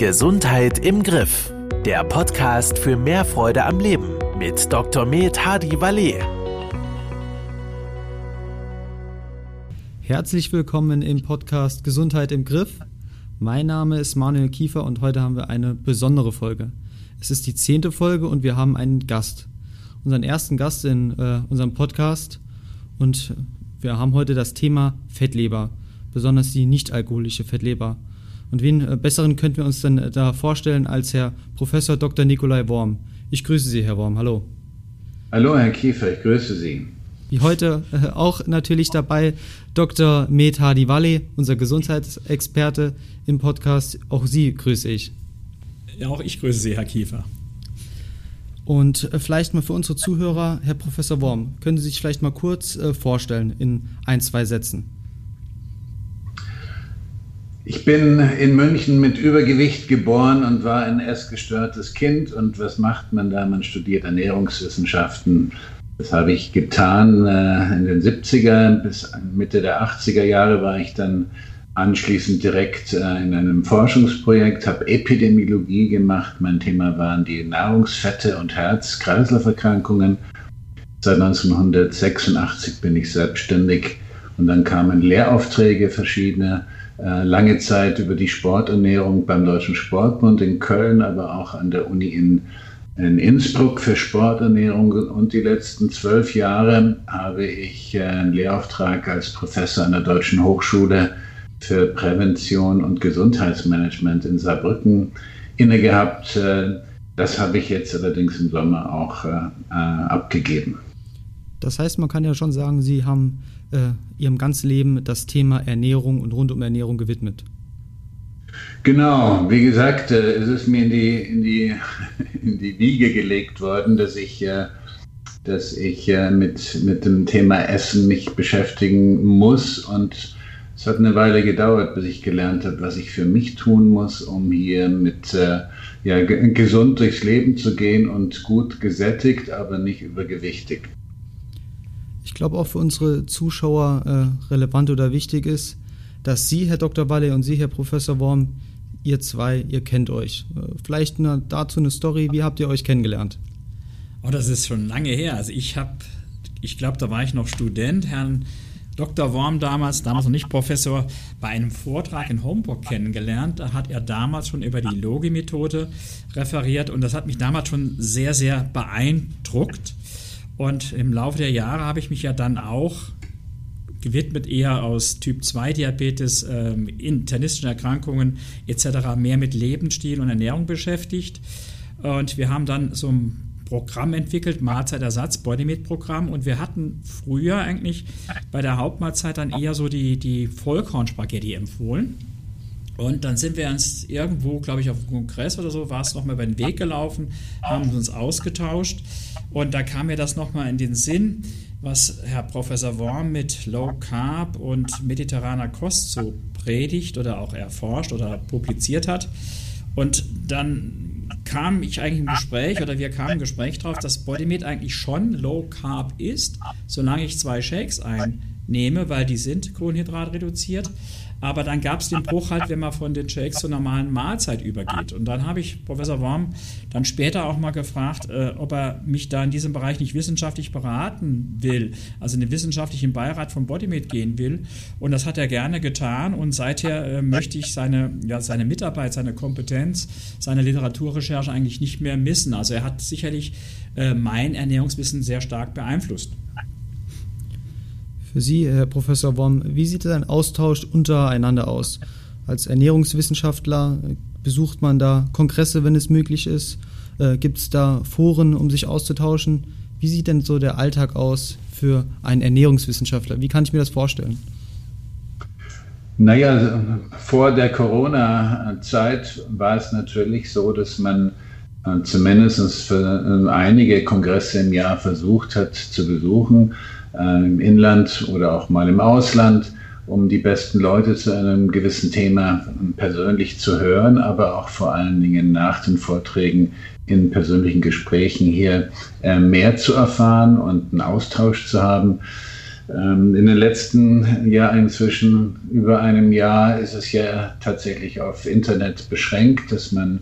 Gesundheit im Griff. Der Podcast für mehr Freude am Leben mit Dr. Med Hadi Valet. Herzlich willkommen im Podcast Gesundheit im Griff. Mein Name ist Manuel Kiefer und heute haben wir eine besondere Folge. Es ist die zehnte Folge und wir haben einen Gast. Unseren ersten Gast in äh, unserem Podcast. Und wir haben heute das Thema Fettleber, besonders die nicht-alkoholische Fettleber. Und wen äh, besseren könnten wir uns denn äh, da vorstellen als Herr Professor Dr. Nikolai Worm. Ich grüße Sie, Herr Worm. Hallo. Hallo, Herr Kiefer, ich grüße Sie. Wie heute äh, auch natürlich dabei Dr. Med Hadi unser Gesundheitsexperte im Podcast. Auch Sie grüße ich. Ja, auch ich grüße Sie, Herr Kiefer. Und vielleicht mal für unsere Zuhörer, Herr Professor Worm, können Sie sich vielleicht mal kurz vorstellen in ein, zwei Sätzen? Ich bin in München mit Übergewicht geboren und war ein essgestörtes Kind. Und was macht man da? Man studiert Ernährungswissenschaften. Das habe ich getan äh, in den 70er bis Mitte der 80er Jahre war ich dann anschließend direkt äh, in einem Forschungsprojekt, habe Epidemiologie gemacht. Mein Thema waren die Nahrungsfette und Herz-Kreislauf-Erkrankungen. Seit 1986 bin ich selbstständig und dann kamen Lehraufträge verschiedene äh, lange Zeit über die Sporternährung beim Deutschen Sportbund in Köln, aber auch an der Uni in, in Innsbruck für Sporternährung. Und die letzten zwölf Jahre habe ich äh, einen Lehrauftrag als Professor an der Deutschen Hochschule für Prävention und Gesundheitsmanagement in Saarbrücken inne gehabt. Äh, das habe ich jetzt allerdings im Sommer auch abgegeben. Das heißt, man kann ja schon sagen, Sie haben äh, ihrem ganzen Leben das Thema Ernährung und rund um Ernährung gewidmet. Genau, wie gesagt, äh, es ist mir in die, in die, in die Wiege gelegt worden, dass ich, äh, dass ich äh, mit, mit dem Thema Essen mich beschäftigen muss. Und es hat eine Weile gedauert, bis ich gelernt habe, was ich für mich tun muss, um hier mit ja, gesund durchs Leben zu gehen und gut gesättigt, aber nicht übergewichtig ich glaube auch für unsere Zuschauer äh, relevant oder wichtig ist, dass Sie, Herr Dr. Walle und Sie, Herr Professor Worm, ihr zwei, ihr kennt euch. Äh, vielleicht eine, dazu eine Story, wie habt ihr euch kennengelernt? Oh, das ist schon lange her. Also ich habe, ich glaube, da war ich noch Student, Herrn Dr. Worm damals, damals noch nicht Professor, bei einem Vortrag in Homburg kennengelernt. Da hat er damals schon über die Logi-Methode referiert und das hat mich damals schon sehr, sehr beeindruckt. Und im Laufe der Jahre habe ich mich ja dann auch gewidmet, eher aus Typ 2 Diabetes, ähm, internistischen Erkrankungen etc. mehr mit Lebensstil und Ernährung beschäftigt. Und wir haben dann so ein Programm entwickelt, Mahlzeitersatz, Bodymate-Programm. Und wir hatten früher eigentlich bei der Hauptmahlzeit dann eher so die, die Vollkornspaghetti empfohlen. Und dann sind wir uns irgendwo, glaube ich, auf dem Kongress oder so, war es nochmal über den Weg gelaufen, haben uns ausgetauscht. Und da kam mir das nochmal in den Sinn, was Herr Professor Worm mit Low Carb und mediterraner Kost so predigt oder auch erforscht oder publiziert hat. Und dann kam ich eigentlich im Gespräch oder wir kamen im Gespräch drauf, dass Bodymate eigentlich schon Low Carb ist, solange ich zwei Shakes einnehme, weil die sind kohlenhydratreduziert. Aber dann gab es den Bruch halt, wenn man von den Shakes zur normalen Mahlzeit übergeht. Und dann habe ich Professor Worm dann später auch mal gefragt, äh, ob er mich da in diesem Bereich nicht wissenschaftlich beraten will, also in den wissenschaftlichen Beirat von Bodymate gehen will. Und das hat er gerne getan. Und seither äh, möchte ich seine, ja, seine Mitarbeit, seine Kompetenz, seine Literaturrecherche eigentlich nicht mehr missen. Also er hat sicherlich äh, mein Ernährungswissen sehr stark beeinflusst. Für Sie, Herr Professor Worm, wie sieht ein Austausch untereinander aus? Als Ernährungswissenschaftler äh, besucht man da Kongresse, wenn es möglich ist? Äh, Gibt es da Foren, um sich auszutauschen? Wie sieht denn so der Alltag aus für einen Ernährungswissenschaftler? Wie kann ich mir das vorstellen? Naja, vor der Corona-Zeit war es natürlich so, dass man äh, zumindest für einige Kongresse im Jahr versucht hat zu besuchen äh, im Inland oder auch mal im Ausland, um die besten Leute zu einem gewissen Thema persönlich zu hören, aber auch vor allen Dingen nach den Vorträgen in persönlichen Gesprächen hier äh, mehr zu erfahren und einen Austausch zu haben. Ähm, in den letzten Jahr inzwischen über einem Jahr ist es ja tatsächlich auf Internet beschränkt, dass man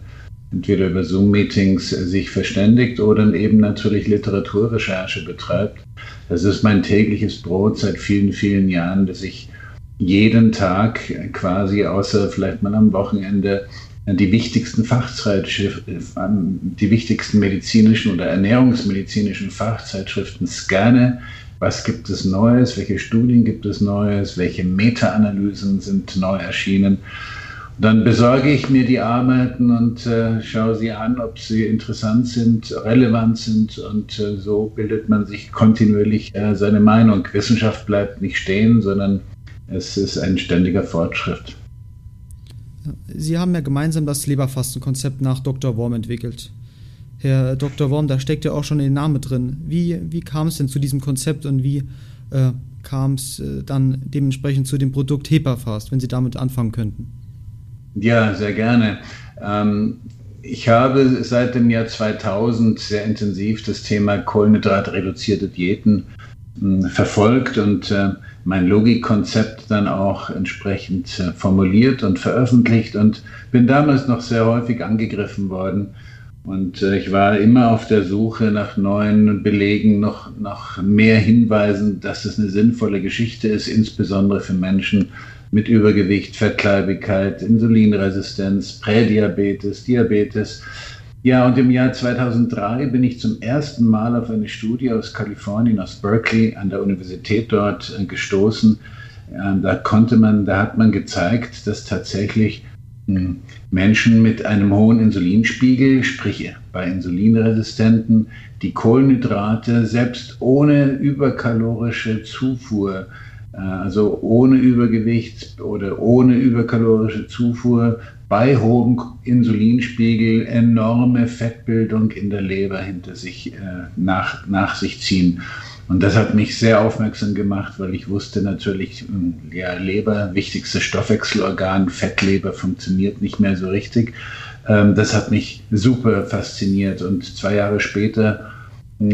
entweder über Zoom-Meetings sich verständigt oder eben natürlich Literaturrecherche betreibt. Das ist mein tägliches Brot seit vielen, vielen Jahren, dass ich jeden Tag quasi, außer vielleicht mal am Wochenende, die wichtigsten Fachzeitschriften, die wichtigsten medizinischen oder ernährungsmedizinischen Fachzeitschriften scanne. Was gibt es Neues? Welche Studien gibt es Neues? Welche Meta-Analysen sind neu erschienen? Dann besorge ich mir die Arbeiten und äh, schaue sie an, ob sie interessant sind, relevant sind und äh, so bildet man sich kontinuierlich äh, seine Meinung. Wissenschaft bleibt nicht stehen, sondern es ist ein ständiger Fortschritt. Sie haben ja gemeinsam das Leberfastenkonzept nach Dr. Worm entwickelt. Herr Dr. Worm, da steckt ja auch schon der Name drin. Wie, wie kam es denn zu diesem Konzept und wie äh, kam es äh, dann dementsprechend zu dem Produkt HEPA-Fast, wenn Sie damit anfangen könnten? Ja, sehr gerne. Ähm, ich habe seit dem Jahr 2000 sehr intensiv das Thema kohlenhydratreduzierte Diäten äh, verfolgt und äh, mein Logikkonzept dann auch entsprechend äh, formuliert und veröffentlicht und bin damals noch sehr häufig angegriffen worden. Und äh, ich war immer auf der Suche nach neuen Belegen, noch, nach mehr Hinweisen, dass es eine sinnvolle Geschichte ist, insbesondere für Menschen, mit Übergewicht, Fettleibigkeit, Insulinresistenz, Prädiabetes, Diabetes. Ja, und im Jahr 2003 bin ich zum ersten Mal auf eine Studie aus Kalifornien, aus Berkeley, an der Universität dort äh, gestoßen. Da konnte man, da hat man gezeigt, dass tatsächlich hm, Menschen mit einem hohen Insulinspiegel, sprich bei Insulinresistenten, die Kohlenhydrate selbst ohne überkalorische Zufuhr also ohne Übergewicht oder ohne überkalorische Zufuhr, bei hohem Insulinspiegel enorme Fettbildung in der Leber hinter sich äh, nach, nach sich ziehen. Und das hat mich sehr aufmerksam gemacht, weil ich wusste natürlich, hm, ja, Leber, wichtigstes Stoffwechselorgan, Fettleber funktioniert nicht mehr so richtig. Ähm, das hat mich super fasziniert. Und zwei Jahre später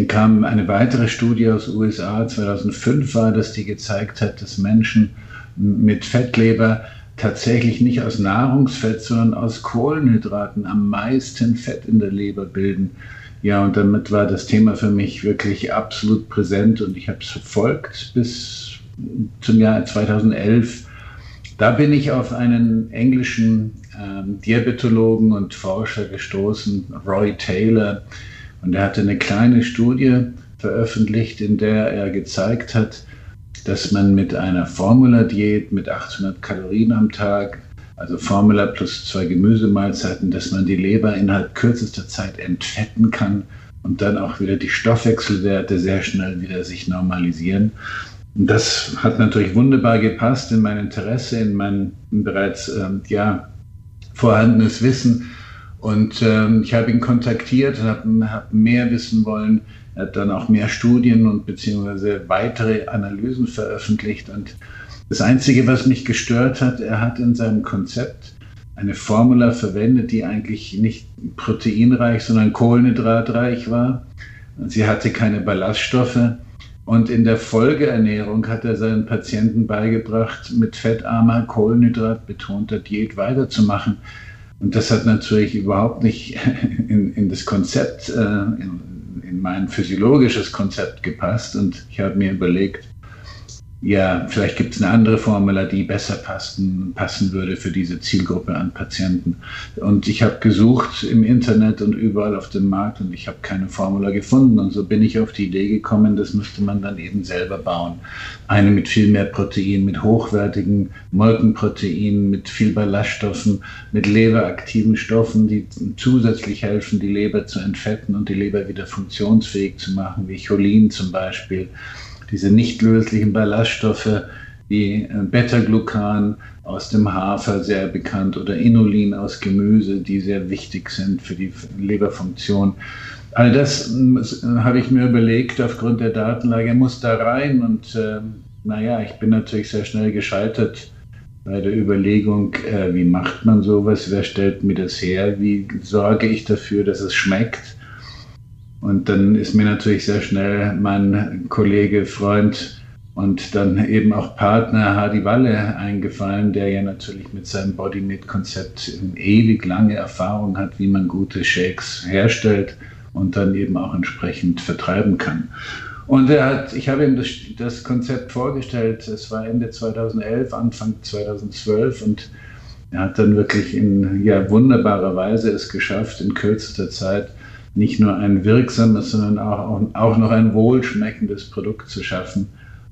kam eine weitere Studie aus USA, 2005 war das, die gezeigt hat, dass Menschen mit Fettleber tatsächlich nicht aus Nahrungsfett, sondern aus Kohlenhydraten am meisten Fett in der Leber bilden. Ja, und damit war das Thema für mich wirklich absolut präsent und ich habe es verfolgt bis zum Jahr 2011. Da bin ich auf einen englischen ähm, Diabetologen und Forscher gestoßen, Roy Taylor, und er hatte eine kleine Studie veröffentlicht, in der er gezeigt hat, dass man mit einer Formula-Diät mit 800 Kalorien am Tag, also Formula plus zwei Gemüsemahlzeiten, dass man die Leber innerhalb kürzester Zeit entfetten kann und dann auch wieder die Stoffwechselwerte sehr schnell wieder sich normalisieren. Und das hat natürlich wunderbar gepasst in mein Interesse, in mein bereits ähm, ja, vorhandenes Wissen und ähm, ich habe ihn kontaktiert habe hab mehr wissen wollen. Er hat dann auch mehr Studien und beziehungsweise weitere Analysen veröffentlicht. Und das Einzige, was mich gestört hat, er hat in seinem Konzept eine Formula verwendet, die eigentlich nicht proteinreich, sondern kohlenhydratreich war. Und sie hatte keine Ballaststoffe. Und in der Folgeernährung hat er seinen Patienten beigebracht, mit fettarmer, kohlenhydratbetonter Diät weiterzumachen. Und das hat natürlich überhaupt nicht in, in das Konzept, äh, in, in mein physiologisches Konzept gepasst. Und ich habe mir überlegt, ja, vielleicht gibt es eine andere Formula, die besser passen, passen würde für diese Zielgruppe an Patienten. Und ich habe gesucht im Internet und überall auf dem Markt und ich habe keine Formula gefunden. Und so bin ich auf die Idee gekommen, das müsste man dann eben selber bauen. Eine mit viel mehr Protein, mit hochwertigen Molkenproteinen, mit viel Ballaststoffen, mit leberaktiven Stoffen, die zusätzlich helfen, die Leber zu entfetten und die Leber wieder funktionsfähig zu machen, wie Cholin zum Beispiel diese nicht löslichen Ballaststoffe wie äh, Beta-Glucan aus dem Hafer sehr bekannt oder Inulin aus Gemüse, die sehr wichtig sind für die Leberfunktion. All das äh, habe ich mir überlegt aufgrund der Datenlage, muss da rein und äh, naja, ich bin natürlich sehr schnell gescheitert bei der Überlegung, äh, wie macht man sowas, wer stellt mir das her, wie sorge ich dafür, dass es schmeckt. Und dann ist mir natürlich sehr schnell mein Kollege, Freund und dann eben auch Partner Hardy Walle eingefallen, der ja natürlich mit seinem Body-Mid-Konzept ewig lange Erfahrung hat, wie man gute Shakes herstellt und dann eben auch entsprechend vertreiben kann. Und er hat, ich habe ihm das, das Konzept vorgestellt, es war Ende 2011, Anfang 2012 und er hat dann wirklich in ja, wunderbarer Weise es geschafft, in kürzester Zeit nicht nur ein wirksames, sondern auch, auch noch ein wohlschmeckendes Produkt zu schaffen.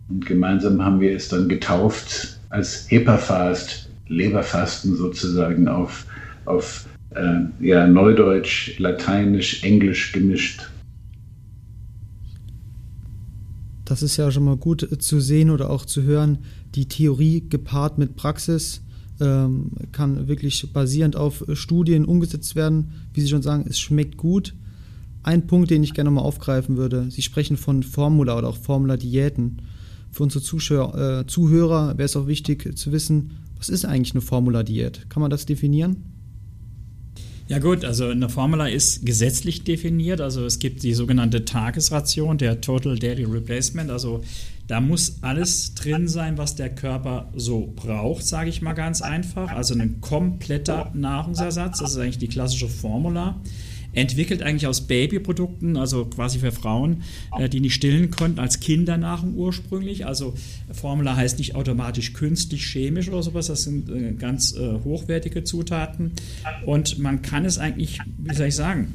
Und gemeinsam haben wir es dann getauft als Hepafast, Leberfasten sozusagen auf, auf äh, ja, Neudeutsch, Lateinisch, Englisch gemischt. Das ist ja schon mal gut zu sehen oder auch zu hören, die Theorie gepaart mit Praxis ähm, kann wirklich basierend auf Studien umgesetzt werden. Wie Sie schon sagen, es schmeckt gut. Ein Punkt, den ich gerne mal aufgreifen würde, Sie sprechen von Formula oder auch Formula-Diäten. Für unsere Zuschauer, äh, Zuhörer wäre es auch wichtig zu wissen, was ist eigentlich eine Formula-Diät? Kann man das definieren? Ja gut, also eine Formula ist gesetzlich definiert. Also es gibt die sogenannte Tagesration, der Total Daily Replacement. Also da muss alles drin sein, was der Körper so braucht, sage ich mal ganz einfach. Also ein kompletter Nahrungsersatz, das ist eigentlich die klassische Formula entwickelt eigentlich aus Babyprodukten, also quasi für Frauen, äh, die nicht stillen konnten, als Kindernahrung ursprünglich. Also Formula heißt nicht automatisch künstlich, chemisch oder sowas, das sind äh, ganz äh, hochwertige Zutaten. Und man kann es eigentlich, wie soll ich sagen,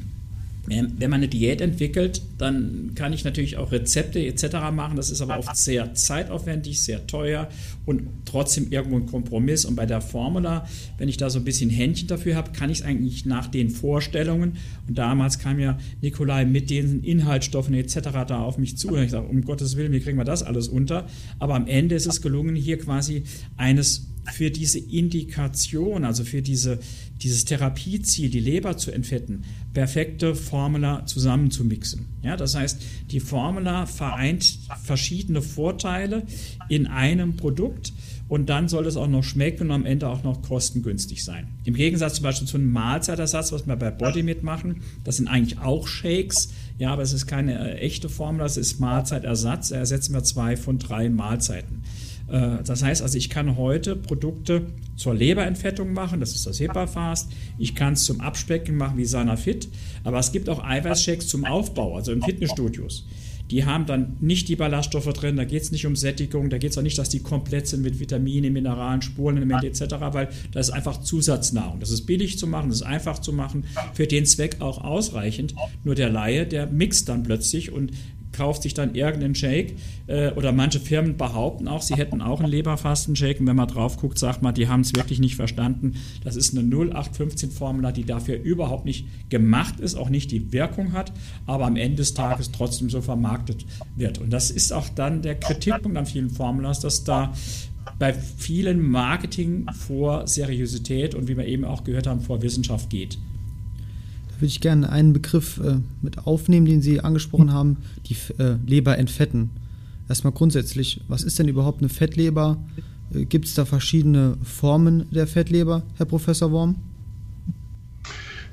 wenn man eine Diät entwickelt, dann kann ich natürlich auch Rezepte etc. machen. Das ist aber oft sehr zeitaufwendig, sehr teuer und trotzdem irgendwo ein Kompromiss. Und bei der Formula, wenn ich da so ein bisschen Händchen dafür habe, kann ich es eigentlich nach den Vorstellungen. Und damals kam ja Nikolai mit den Inhaltsstoffen etc. da auf mich zu. Und ich sage, um Gottes Willen, wie kriegen wir das alles unter? Aber am Ende ist es gelungen, hier quasi eines für diese Indikation, also für diese, dieses Therapieziel, die Leber zu entfetten, perfekte Formula zusammenzumixen. Ja, das heißt, die Formula vereint verschiedene Vorteile in einem Produkt und dann soll es auch noch schmecken und am Ende auch noch kostengünstig sein. Im Gegensatz zum Beispiel zu einem Mahlzeitersatz, was wir bei Body mitmachen, das sind eigentlich auch Shakes, ja, aber es ist keine äh, echte Formel, das ist Mahlzeitersatz, da ersetzen wir zwei von drei Mahlzeiten. Äh, das heißt also, ich kann heute Produkte zur Leberentfettung machen, das ist das HEPA-Fast. Ich kann es zum Abspecken machen wie Sanafit, aber es gibt auch Eiweißshakes zum Aufbau, also in Fitnessstudios. Die haben dann nicht die Ballaststoffe drin, da geht es nicht um Sättigung, da geht es auch nicht, dass die komplett sind mit Vitamine, Mineralen, Spurenelemente etc., weil das ist einfach Zusatznahrung. Das ist billig zu machen, das ist einfach zu machen, für den Zweck auch ausreichend. Nur der Laie, der mixt dann plötzlich und kauft sich dann irgendeinen Shake äh, oder manche Firmen behaupten auch, sie hätten auch einen Leberfasten-Shake und wenn man drauf guckt, sagt man, die haben es wirklich nicht verstanden. Das ist eine 0815-Formula, die dafür überhaupt nicht gemacht ist, auch nicht die Wirkung hat, aber am Ende des Tages trotzdem so vermarktet wird. Und das ist auch dann der Kritikpunkt an vielen Formulas, dass da bei vielen Marketing vor Seriosität und wie wir eben auch gehört haben, vor Wissenschaft geht würde ich gerne einen Begriff äh, mit aufnehmen, den Sie angesprochen haben, die äh, Leber entfetten. Erstmal grundsätzlich, was ist denn überhaupt eine Fettleber? Äh, Gibt es da verschiedene Formen der Fettleber, Herr Professor Worm?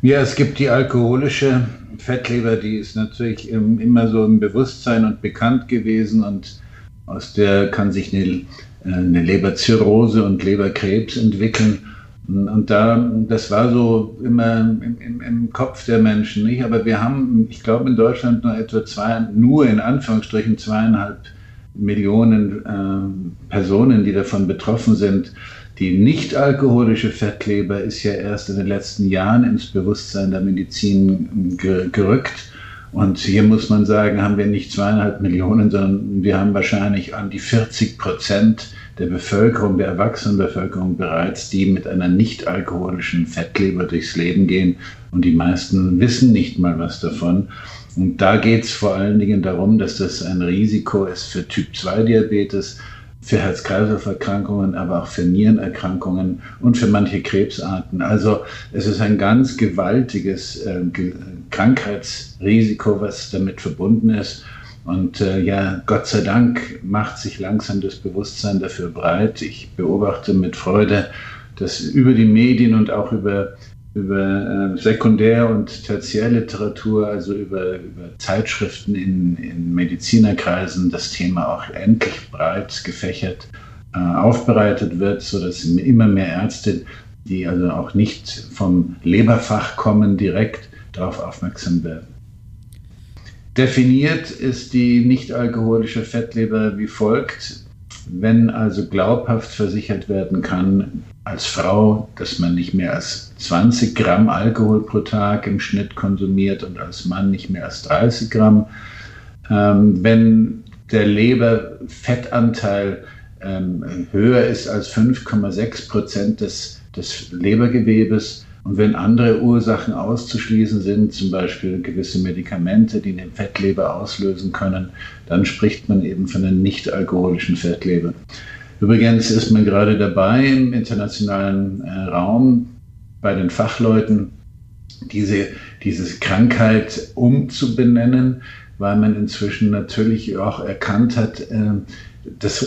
Ja, es gibt die alkoholische Fettleber, die ist natürlich immer so im Bewusstsein und bekannt gewesen und aus der kann sich eine, äh, eine Leberzirrhose und Leberkrebs entwickeln. Und da, das war so immer im, im, im, Kopf der Menschen, nicht? Aber wir haben, ich glaube, in Deutschland nur etwa zwei, nur in Anführungsstrichen zweieinhalb Millionen äh, Personen, die davon betroffen sind. Die nicht alkoholische Fettleber ist ja erst in den letzten Jahren ins Bewusstsein der Medizin ge gerückt. Und hier muss man sagen, haben wir nicht zweieinhalb Millionen, sondern wir haben wahrscheinlich an die 40 Prozent der Bevölkerung, der Erwachsenenbevölkerung bereits, die mit einer nicht alkoholischen Fettleber durchs Leben gehen. Und die meisten wissen nicht mal was davon. Und da geht es vor allen Dingen darum, dass das ein Risiko ist für Typ-2-Diabetes, für Herz-Kreislauf-Erkrankungen, aber auch für Nierenerkrankungen und für manche Krebsarten. Also es ist ein ganz gewaltiges äh, Krankheitsrisiko, was damit verbunden ist. Und äh, ja, Gott sei Dank macht sich langsam das Bewusstsein dafür breit. Ich beobachte mit Freude, dass über die Medien und auch über über äh, Sekundär- und Tertiärliteratur, also über, über Zeitschriften in, in Medizinerkreisen, das Thema auch endlich breit gefächert äh, aufbereitet wird, sodass immer mehr Ärzte, die also auch nicht vom Leberfach kommen, direkt darauf aufmerksam werden. Definiert ist die nicht-alkoholische Fettleber wie folgt. Wenn also glaubhaft versichert werden kann, als Frau, dass man nicht mehr als 20 Gramm Alkohol pro Tag im Schnitt konsumiert und als Mann nicht mehr als 30 Gramm, ähm, wenn der Leberfettanteil ähm, höher ist als 5,6 Prozent des, des Lebergewebes, und wenn andere Ursachen auszuschließen sind, zum Beispiel gewisse Medikamente, die eine Fettleber auslösen können, dann spricht man eben von einer nicht-alkoholischen Fettleber. Übrigens ist man gerade dabei, im internationalen äh, Raum bei den Fachleuten diese, diese Krankheit umzubenennen, weil man inzwischen natürlich auch erkannt hat, äh, dass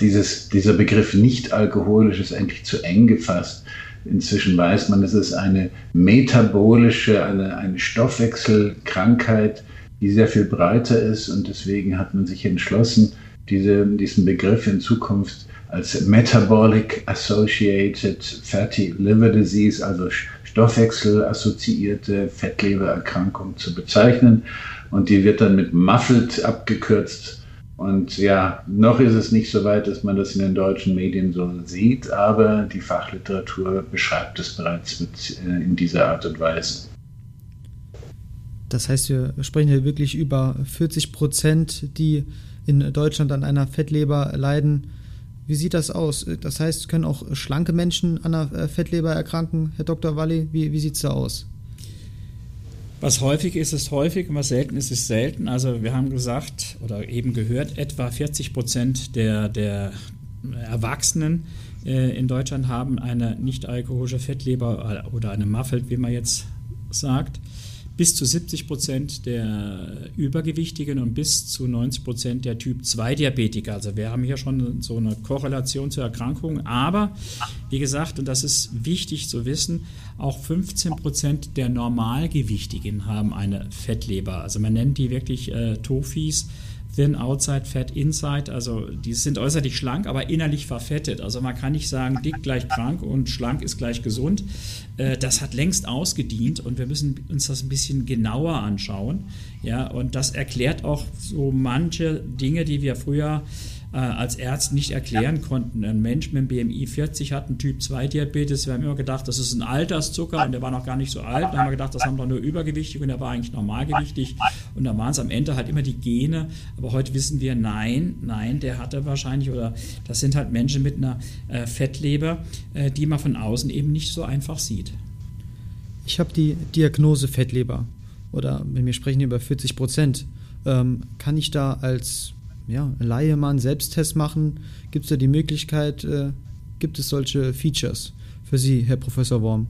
dieses, dieser Begriff nicht alkoholisch ist eigentlich zu eng gefasst. Inzwischen weiß man, es ist eine metabolische, eine, eine Stoffwechselkrankheit, die sehr viel breiter ist und deswegen hat man sich entschlossen, diese, diesen Begriff in Zukunft als Metabolic Associated Fatty Liver Disease, also stoffwechselassoziierte Fettlebererkrankung zu bezeichnen. Und die wird dann mit Muffled abgekürzt und ja, noch ist es nicht so weit, dass man das in den deutschen Medien so sieht, aber die Fachliteratur beschreibt es bereits mit, äh, in dieser Art und Weise. Das heißt, wir sprechen hier wirklich über 40 Prozent, die in Deutschland an einer Fettleber leiden. Wie sieht das aus? Das heißt, können auch schlanke Menschen an einer Fettleber erkranken, Herr Dr. Walli? Wie, wie sieht es da aus? Was häufig ist, ist häufig und was selten ist, ist selten. Also wir haben gesagt oder eben gehört, etwa 40 Prozent der, der Erwachsenen äh, in Deutschland haben eine nicht alkoholische Fettleber oder eine Muffelt, wie man jetzt sagt bis zu 70 Prozent der Übergewichtigen und bis zu 90 Prozent der Typ-2-Diabetiker. Also wir haben hier schon so eine Korrelation zur Erkrankung. Aber wie gesagt, und das ist wichtig zu wissen, auch 15 Prozent der Normalgewichtigen haben eine Fettleber. Also man nennt die wirklich äh, Tofis. Thin Outside, Fat Inside. Also die sind äußerlich schlank, aber innerlich verfettet. Also man kann nicht sagen, dick gleich krank und schlank ist gleich gesund. Äh, das hat längst ausgedient und wir müssen uns das ein bisschen genauer anschauen. Ja, und das erklärt auch so manche Dinge, die wir früher äh, als Ärzte nicht erklären konnten. Ein Mensch mit einem BMI 40 hat einen Typ-2-Diabetes. Wir haben immer gedacht, das ist ein Alterszucker und der war noch gar nicht so alt. Dann haben wir gedacht, das haben doch nur übergewichtig und der war eigentlich normalgewichtig. Und dann waren es am Ende halt immer die Gene. Aber heute wissen wir, nein, nein, der hatte wahrscheinlich oder das sind halt Menschen mit einer äh, Fettleber, äh, die man von außen eben nicht so einfach sieht. Ich habe die Diagnose Fettleber oder wenn wir sprechen über 40 Prozent, ähm, kann ich da als ja, Laie mal einen Selbsttest machen? Gibt es da die Möglichkeit, äh, gibt es solche Features für Sie, Herr Professor Worm?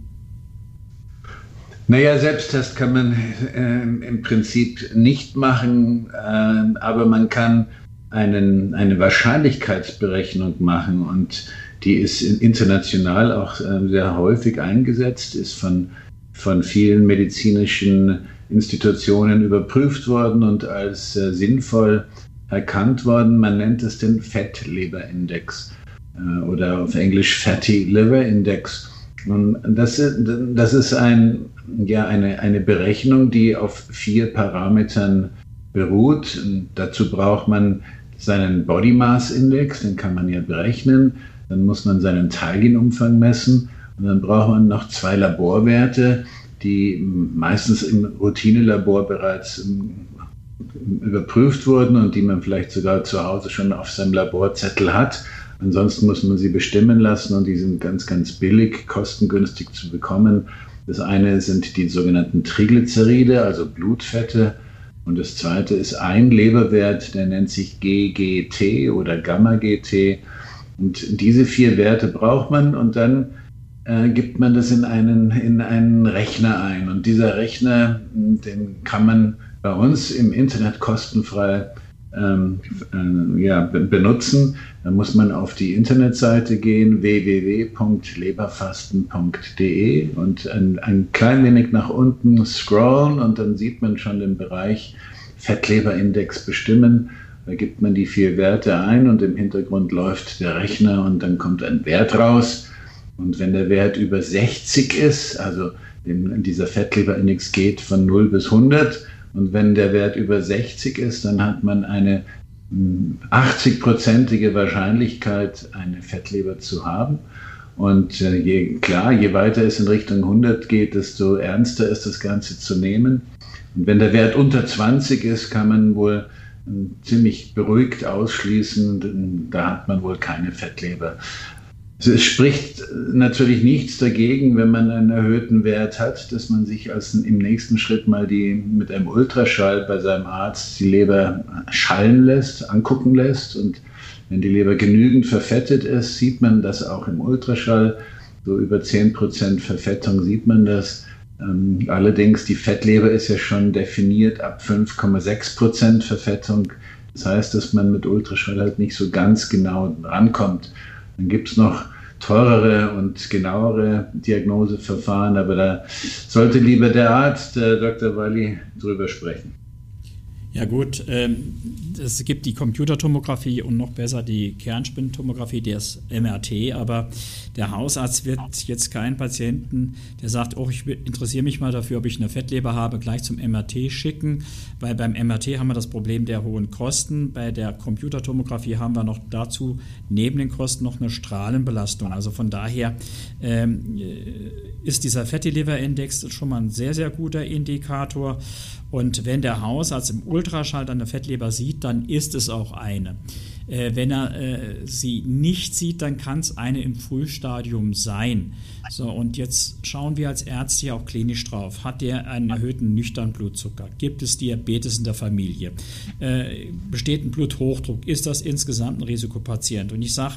Naja, Selbsttest kann man äh, im Prinzip nicht machen, äh, aber man kann einen, eine Wahrscheinlichkeitsberechnung machen und die ist international auch äh, sehr häufig eingesetzt, ist von, von vielen medizinischen Institutionen überprüft worden und als äh, sinnvoll erkannt worden. Man nennt es den Fettleberindex äh, oder auf Englisch Fatty Liver Index. Und das, das ist ein, ja, eine, eine Berechnung, die auf vier Parametern beruht. Und dazu braucht man seinen Body Mass Index, den kann man ja berechnen. Dann muss man seinen Teilchenumfang messen. Und dann braucht man noch zwei Laborwerte, die meistens im Routinelabor bereits überprüft wurden und die man vielleicht sogar zu Hause schon auf seinem Laborzettel hat. Ansonsten muss man sie bestimmen lassen und die sind ganz, ganz billig, kostengünstig zu bekommen. Das eine sind die sogenannten Triglyceride, also Blutfette. Und das zweite ist ein Leberwert, der nennt sich GGT oder Gamma-GT. Und diese vier Werte braucht man und dann äh, gibt man das in einen, in einen Rechner ein. Und dieser Rechner, den kann man bei uns im Internet kostenfrei ähm, äh, ja, benutzen, dann muss man auf die Internetseite gehen, www.leberfasten.de und ein, ein klein wenig nach unten scrollen und dann sieht man schon den Bereich Fettleberindex bestimmen. Da gibt man die vier Werte ein und im Hintergrund läuft der Rechner und dann kommt ein Wert raus. Und wenn der Wert über 60 ist, also dieser Fettleberindex geht von 0 bis 100, und wenn der Wert über 60 ist, dann hat man eine 80-prozentige hm, Wahrscheinlichkeit, eine Fettleber zu haben. Und äh, je, klar, je weiter es in Richtung 100 geht, desto ernster ist das Ganze zu nehmen. Und wenn der Wert unter 20 ist, kann man wohl hm, ziemlich beruhigt ausschließen, da hat man wohl keine Fettleber. Es spricht natürlich nichts dagegen, wenn man einen erhöhten Wert hat, dass man sich als im nächsten Schritt mal die mit einem Ultraschall bei seinem Arzt die Leber schallen lässt, angucken lässt. Und wenn die Leber genügend verfettet ist, sieht man das auch im Ultraschall. So über 10% Verfettung sieht man das. Ähm, allerdings die Fettleber ist ja schon definiert ab 5,6% Verfettung. Das heißt, dass man mit Ultraschall halt nicht so ganz genau rankommt. Dann gibt es noch teurere und genauere Diagnoseverfahren, aber da sollte lieber der Arzt, der Dr. Walli, drüber sprechen. Ja gut, ähm, es gibt die Computertomographie und noch besser die Kernspintomographie, das MRT, aber der Hausarzt wird jetzt keinen Patienten, der sagt, oh, ich interessiere mich mal dafür, ob ich eine Fettleber habe, gleich zum MRT schicken, weil beim MRT haben wir das Problem der hohen Kosten. Bei der Computertomographie haben wir noch dazu neben den Kosten noch eine Strahlenbelastung. Also von daher ähm, ist dieser Fatty Liver Index schon mal ein sehr, sehr guter Indikator. Und wenn der Hausarzt im Ultraschall dann eine Fettleber sieht, dann ist es auch eine. Äh, wenn er äh, sie nicht sieht, dann kann es eine im Frühstadium sein. So, und jetzt schauen wir als Ärzte auch klinisch drauf. Hat der einen erhöhten nüchternen Blutzucker? Gibt es Diabetes in der Familie? Äh, besteht ein Bluthochdruck? Ist das insgesamt ein Risikopatient? Und ich sage,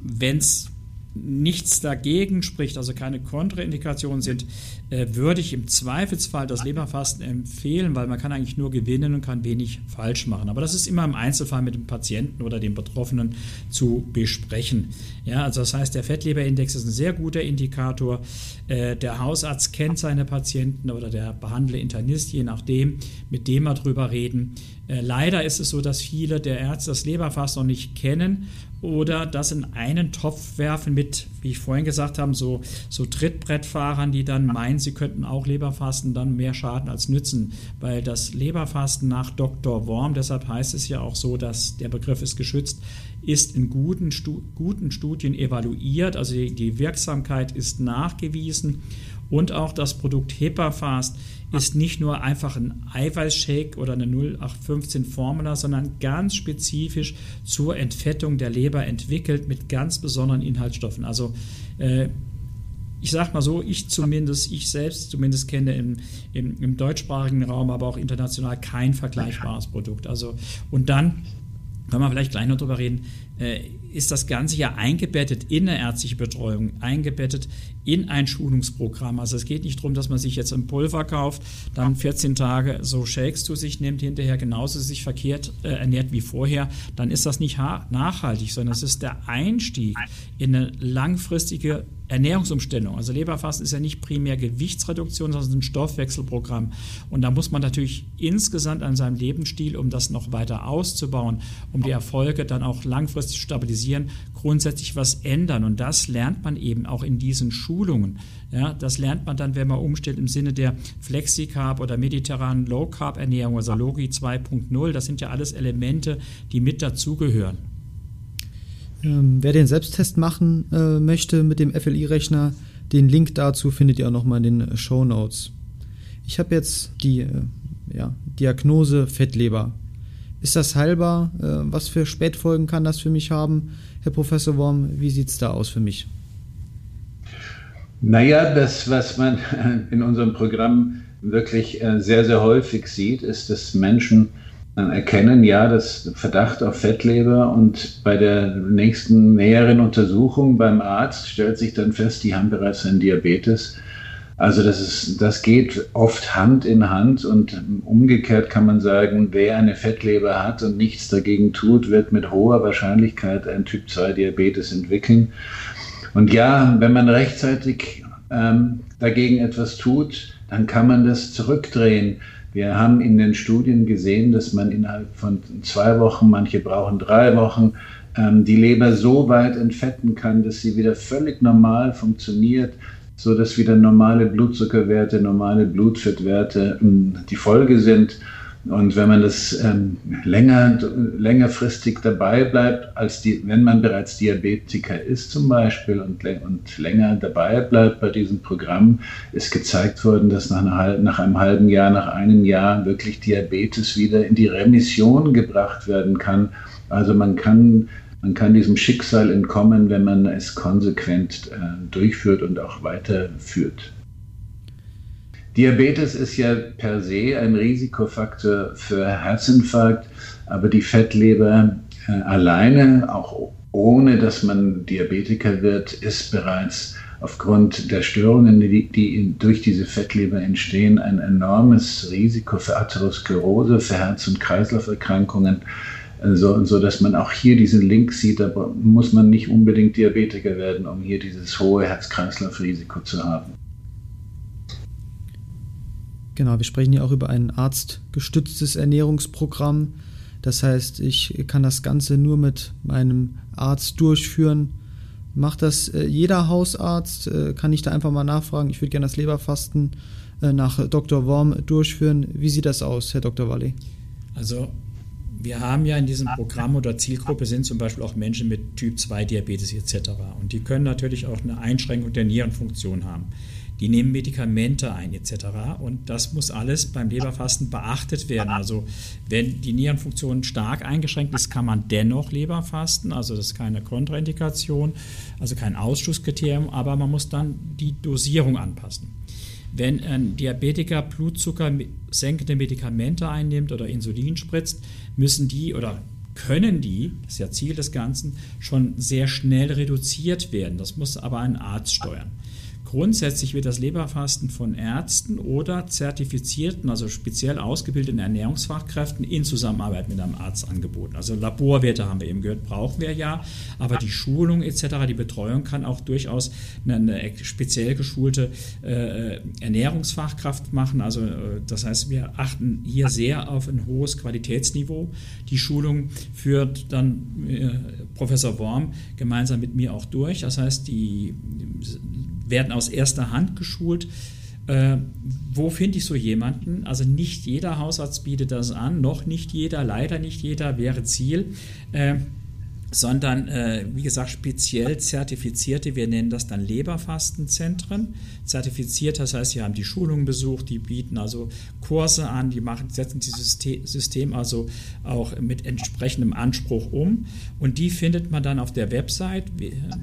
wenn es nichts dagegen spricht, also keine Kontraindikationen sind, äh, würde ich im Zweifelsfall das Leberfasten empfehlen, weil man kann eigentlich nur gewinnen und kann wenig falsch machen. Aber das ist immer im Einzelfall mit dem Patienten oder dem Betroffenen zu besprechen. Ja, also das heißt, der Fettleberindex ist ein sehr guter Indikator. Äh, der Hausarzt kennt seine Patienten oder der behandelnde Internist, je nachdem, mit dem wir drüber reden. Äh, leider ist es so, dass viele der Ärzte das Leberfasten noch nicht kennen oder das in einen Topf werfen mit, wie ich vorhin gesagt habe, so, so Trittbrettfahrern, die dann meinen, sie könnten auch Leberfasten, dann mehr Schaden als nützen. Weil das Leberfasten nach Dr. Worm, deshalb heißt es ja auch so, dass der Begriff ist geschützt, ist in guten, Stu guten Studien evaluiert, also die, die Wirksamkeit ist nachgewiesen und auch das Produkt HEPA-Fast ist nicht nur einfach ein Eiweißshake oder eine 0815 Formula, sondern ganz spezifisch zur Entfettung der Leber entwickelt mit ganz besonderen Inhaltsstoffen. Also äh, ich sage mal so, ich zumindest, ich selbst zumindest kenne im, im, im deutschsprachigen Raum, aber auch international kein vergleichbares Produkt. Also und dann können wir vielleicht gleich noch drüber reden, ist das Ganze ja eingebettet in eine ärztliche Betreuung, eingebettet in ein Schulungsprogramm. Also es geht nicht darum, dass man sich jetzt ein Pulver kauft, dann 14 Tage so Shakes zu sich nimmt, hinterher genauso sich verkehrt äh, ernährt wie vorher. Dann ist das nicht nachhaltig, sondern es ist der Einstieg in eine langfristige Ernährungsumstellung. Also Leberfasten ist ja nicht primär Gewichtsreduktion, sondern ein Stoffwechselprogramm. Und da muss man natürlich insgesamt an seinem Lebensstil, um das noch weiter auszubauen, um die Erfolge dann auch langfristig stabilisieren, grundsätzlich was ändern. Und das lernt man eben auch in diesen Schulungen. Ja, das lernt man dann, wenn man umstellt im Sinne der Flexicarb oder mediterranen Low Carb Ernährung, also Logi 2.0. Das sind ja alles Elemente, die mit dazugehören. Ähm, wer den Selbsttest machen äh, möchte mit dem FLI-Rechner, den Link dazu findet ihr auch nochmal in den Show Notes. Ich habe jetzt die äh, ja, Diagnose Fettleber. Ist das heilbar? Äh, was für Spätfolgen kann das für mich haben? Herr Professor Worm, wie sieht es da aus für mich? Naja, das, was man in unserem Programm wirklich äh, sehr, sehr häufig sieht, ist, dass Menschen erkennen, ja, das Verdacht auf Fettleber und bei der nächsten näheren Untersuchung beim Arzt stellt sich dann fest, die haben bereits einen Diabetes. Also das, ist, das geht oft Hand in Hand und umgekehrt kann man sagen, wer eine Fettleber hat und nichts dagegen tut, wird mit hoher Wahrscheinlichkeit ein Typ-2-Diabetes entwickeln. Und ja, wenn man rechtzeitig ähm, dagegen etwas tut, dann kann man das zurückdrehen. Wir haben in den Studien gesehen, dass man innerhalb von zwei Wochen, manche brauchen drei Wochen, ähm, die Leber so weit entfetten kann, dass sie wieder völlig normal funktioniert so dass wieder normale Blutzuckerwerte, normale Blutfettwerte ähm, die Folge sind. Und wenn man das ähm, länger, längerfristig dabei bleibt, als die, wenn man bereits Diabetiker ist zum Beispiel und, und länger dabei bleibt bei diesem Programm, ist gezeigt worden, dass nach, einer, nach einem halben Jahr, nach einem Jahr wirklich Diabetes wieder in die Remission gebracht werden kann. Also man kann man kann diesem Schicksal entkommen, wenn man es konsequent äh, durchführt und auch weiterführt. Diabetes ist ja per se ein Risikofaktor für Herzinfarkt, aber die Fettleber äh, alleine, auch ohne dass man Diabetiker wird, ist bereits aufgrund der Störungen, die, die durch diese Fettleber entstehen, ein enormes Risiko für Atherosklerose, für Herz- und Kreislauferkrankungen so, so dass man auch hier diesen Link sieht, da muss man nicht unbedingt Diabetiker werden, um hier dieses hohe Herz-Kreislauf-Risiko zu haben. Genau, wir sprechen hier auch über ein arztgestütztes Ernährungsprogramm. Das heißt, ich kann das Ganze nur mit meinem Arzt durchführen. Macht das äh, jeder Hausarzt? Äh, kann ich da einfach mal nachfragen? Ich würde gerne das Leberfasten äh, nach Dr. Worm durchführen. Wie sieht das aus, Herr Dr. Walli? Also wir haben ja in diesem Programm oder Zielgruppe sind zum Beispiel auch Menschen mit Typ 2 Diabetes etc. Und die können natürlich auch eine Einschränkung der Nierenfunktion haben. Die nehmen Medikamente ein etc. Und das muss alles beim Leberfasten beachtet werden. Also wenn die Nierenfunktion stark eingeschränkt ist, kann man dennoch Leberfasten. Also das ist keine Kontraindikation, also kein Ausschlusskriterium, aber man muss dann die Dosierung anpassen. Wenn ein Diabetiker Blutzucker senkende Medikamente einnimmt oder Insulin spritzt, müssen die oder können die, das ist ja Ziel des Ganzen, schon sehr schnell reduziert werden. Das muss aber ein Arzt steuern. Grundsätzlich wird das Leberfasten von Ärzten oder zertifizierten, also speziell ausgebildeten Ernährungsfachkräften in Zusammenarbeit mit einem Arzt angeboten. Also Laborwerte haben wir eben gehört, brauchen wir ja, aber die Schulung etc., die Betreuung kann auch durchaus eine, speziell geschulte äh, Ernährungsfachkraft machen. Also äh, das heißt, wir achten hier sehr auf ein hohes Qualitätsniveau. Die Schulung führt dann äh, Professor Worm gemeinsam mit mir auch durch. Das heißt, die werden aus erster Hand geschult. Äh, wo finde ich so jemanden? Also nicht jeder Hausarzt bietet das an, noch nicht jeder, leider nicht jeder, wäre Ziel. Äh, sondern äh, wie gesagt speziell zertifizierte, wir nennen das dann Leberfastenzentren. Zertifiziert, das heißt, sie haben die Schulungen besucht, die bieten also Kurse an, die machen, setzen dieses System also auch mit entsprechendem Anspruch um. Und die findet man dann auf der Website,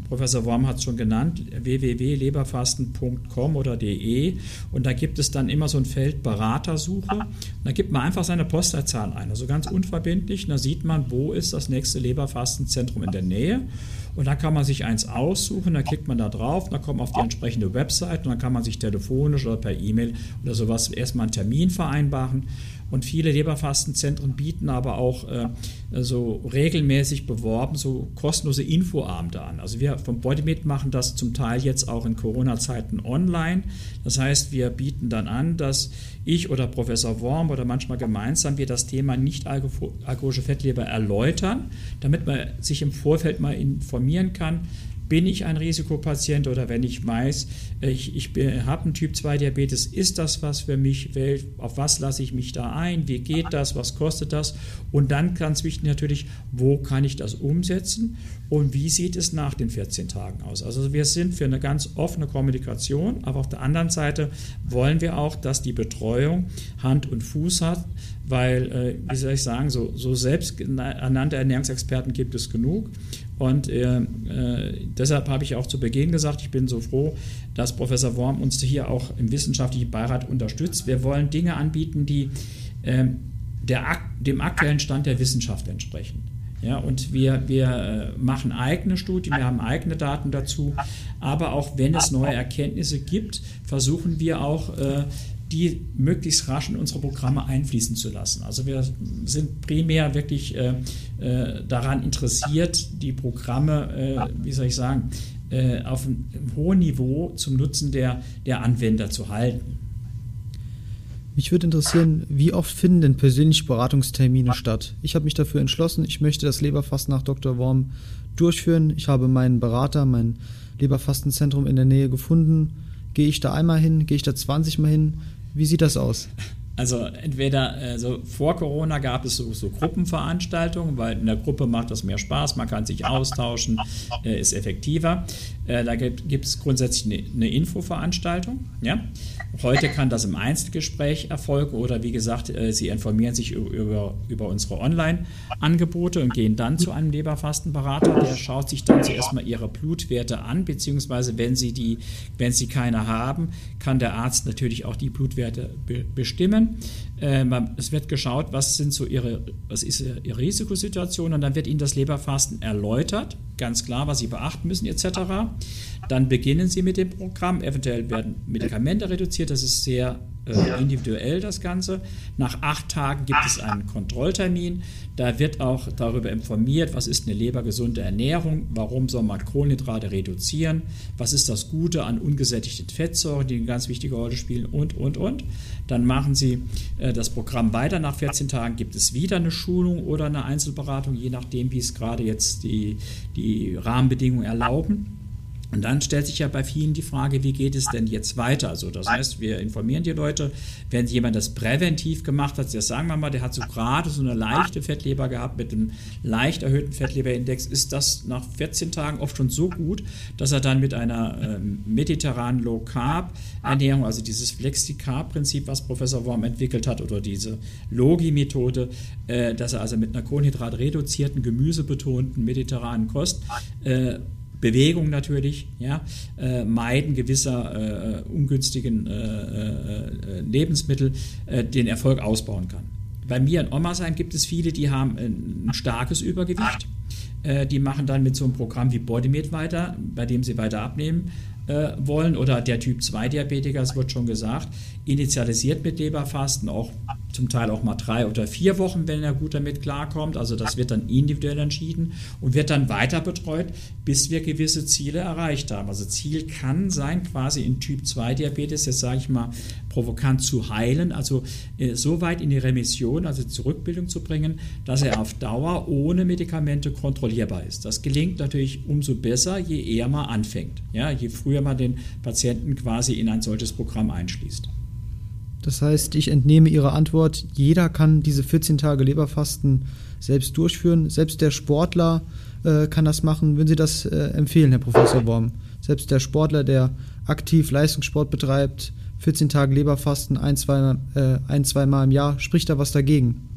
Professor Worm hat es schon genannt, www.leberfasten.com oder de. Und da gibt es dann immer so ein Feld Beratersuche. da gibt man einfach seine Postleitzahl ein, also ganz unverbindlich. Und da sieht man, wo ist das nächste Leberfastenzentrum Zentrum in der Nähe. Und dann kann man sich eins aussuchen, dann klickt man da drauf, dann kommt man auf die entsprechende Website und dann kann man sich telefonisch oder per E-Mail oder sowas erstmal einen Termin vereinbaren. Und viele Leberfastenzentren bieten aber auch äh, so regelmäßig beworben so kostenlose Infoabende an. Also wir vom Bodymeat machen das zum Teil jetzt auch in Corona-Zeiten online. Das heißt, wir bieten dann an, dass ich oder Professor Worm oder manchmal gemeinsam wir das Thema nicht alkoholische Fettleber erläutern, damit man sich im Vorfeld mal informieren kann, bin ich ein Risikopatient oder wenn ich weiß, ich, ich habe einen Typ 2 Diabetes, ist das was für mich? Auf was lasse ich mich da ein? Wie geht das? Was kostet das? Und dann ganz wichtig natürlich, wo kann ich das umsetzen? Und wie sieht es nach den 14 Tagen aus? Also wir sind für eine ganz offene Kommunikation, aber auf der anderen Seite wollen wir auch, dass die Betreuung Hand und Fuß hat, weil, äh, wie soll ich sagen, so, so selbsternannte Ernährungsexperten gibt es genug. Und äh, äh, deshalb habe ich auch zu Beginn gesagt, ich bin so froh, dass Professor Worm uns hier auch im wissenschaftlichen Beirat unterstützt. Wir wollen Dinge anbieten, die äh, der, dem aktuellen Stand der Wissenschaft entsprechen. Ja, und wir, wir äh, machen eigene Studien, wir haben eigene Daten dazu. Aber auch wenn es neue Erkenntnisse gibt, versuchen wir auch, äh, die möglichst rasch in unsere Programme einfließen zu lassen. Also wir sind primär wirklich äh, äh, daran interessiert, die Programme, äh, wie soll ich sagen, äh, auf einem hohen Niveau zum Nutzen der, der Anwender zu halten. Mich würde interessieren, wie oft finden denn persönliche Beratungstermine statt? Ich habe mich dafür entschlossen, ich möchte das Leberfasten nach Dr. Worm durchführen. Ich habe meinen Berater, mein Leberfastenzentrum in der Nähe gefunden. Gehe ich da einmal hin? Gehe ich da 20 Mal hin? Wie sieht das aus? Also entweder also vor Corona gab es so, so, Gruppenveranstaltungen, weil in der Gruppe macht das mehr Spaß, man kann sich austauschen, äh, ist effektiver. Äh, da gibt es grundsätzlich eine, eine Infoveranstaltung. Ja? Heute kann das im Einzelgespräch erfolgen oder wie gesagt, äh, Sie informieren sich über, über unsere Online-Angebote und gehen dann zu einem Leberfastenberater. Der schaut sich dann zuerst mal Ihre Blutwerte an, beziehungsweise wenn Sie, die, wenn Sie keine haben, kann der Arzt natürlich auch die Blutwerte be bestimmen. Äh, es wird geschaut, was sind so ihre, was ist ihre Risikosituation und dann wird Ihnen das Leberfasten erläutert, ganz klar, was Sie beachten müssen etc. Dann beginnen Sie mit dem Programm, eventuell werden Medikamente reduziert, das ist sehr äh, individuell das Ganze. Nach acht Tagen gibt es einen Kontrolltermin. Da wird auch darüber informiert, was ist eine lebergesunde Ernährung, warum soll man Kohlenhydrate reduzieren, was ist das Gute an ungesättigten Fettsäuren, die eine ganz wichtige Rolle spielen und, und, und. Dann machen Sie äh, das Programm weiter. Nach 14 Tagen gibt es wieder eine Schulung oder eine Einzelberatung, je nachdem, wie es gerade jetzt die, die Rahmenbedingungen erlauben. Und dann stellt sich ja bei vielen die Frage, wie geht es denn jetzt weiter? Also das heißt, wir informieren die Leute, wenn jemand das präventiv gemacht hat, das sagen wir mal, der hat so gerade so eine leichte Fettleber gehabt mit einem leicht erhöhten Fettleberindex, ist das nach 14 Tagen oft schon so gut, dass er dann mit einer äh, mediterranen Low Carb Ernährung, also dieses Flexi-Carb-Prinzip, was Professor Worm entwickelt hat, oder diese Logi-Methode, äh, dass er also mit einer kohlenhydratreduzierten, gemüsebetonten mediterranen Kost äh, Bewegung natürlich, ja, äh, Meiden gewisser äh, ungünstigen äh, äh Lebensmittel äh, den Erfolg ausbauen kann. Bei mir in Ommersheim gibt es viele, die haben ein starkes Übergewicht. Äh, die machen dann mit so einem Programm wie Bodymate weiter, bei dem sie weiter abnehmen wollen. Oder der Typ 2 Diabetiker, es wird schon gesagt, initialisiert mit Leberfasten, auch zum Teil auch mal drei oder vier Wochen, wenn er gut damit klarkommt. Also das wird dann individuell entschieden und wird dann weiter betreut, bis wir gewisse Ziele erreicht haben. Also Ziel kann sein, quasi in Typ 2 Diabetes, jetzt sage ich mal, provokant zu heilen, also äh, so weit in die Remission, also zur Rückbildung zu bringen, dass er auf Dauer ohne Medikamente kontrollierbar ist. Das gelingt natürlich umso besser, je eher man anfängt, ja, je früher man den Patienten quasi in ein solches Programm einschließt. Das heißt, ich entnehme Ihre Antwort, jeder kann diese 14 Tage Leberfasten selbst durchführen. Selbst der Sportler äh, kann das machen. Würden Sie das äh, empfehlen, Herr Professor Worm? Selbst der Sportler, der aktiv Leistungssport betreibt, 14 Tage Leberfasten, ein, zwei, äh, ein, zwei Mal im Jahr, spricht da was dagegen?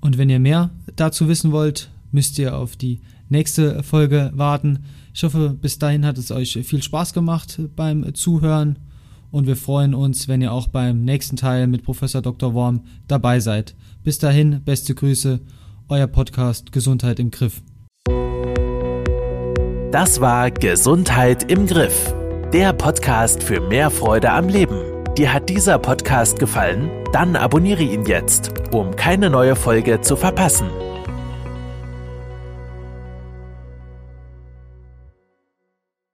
Und wenn ihr mehr dazu wissen wollt, müsst ihr auf die nächste Folge warten. Ich hoffe, bis dahin hat es euch viel Spaß gemacht beim Zuhören und wir freuen uns, wenn ihr auch beim nächsten Teil mit Professor Dr. Worm dabei seid. Bis dahin, beste Grüße, euer Podcast Gesundheit im Griff. Das war Gesundheit im Griff, der Podcast für mehr Freude am Leben. Dir hat dieser Podcast gefallen? Dann abonniere ihn jetzt, um keine neue Folge zu verpassen.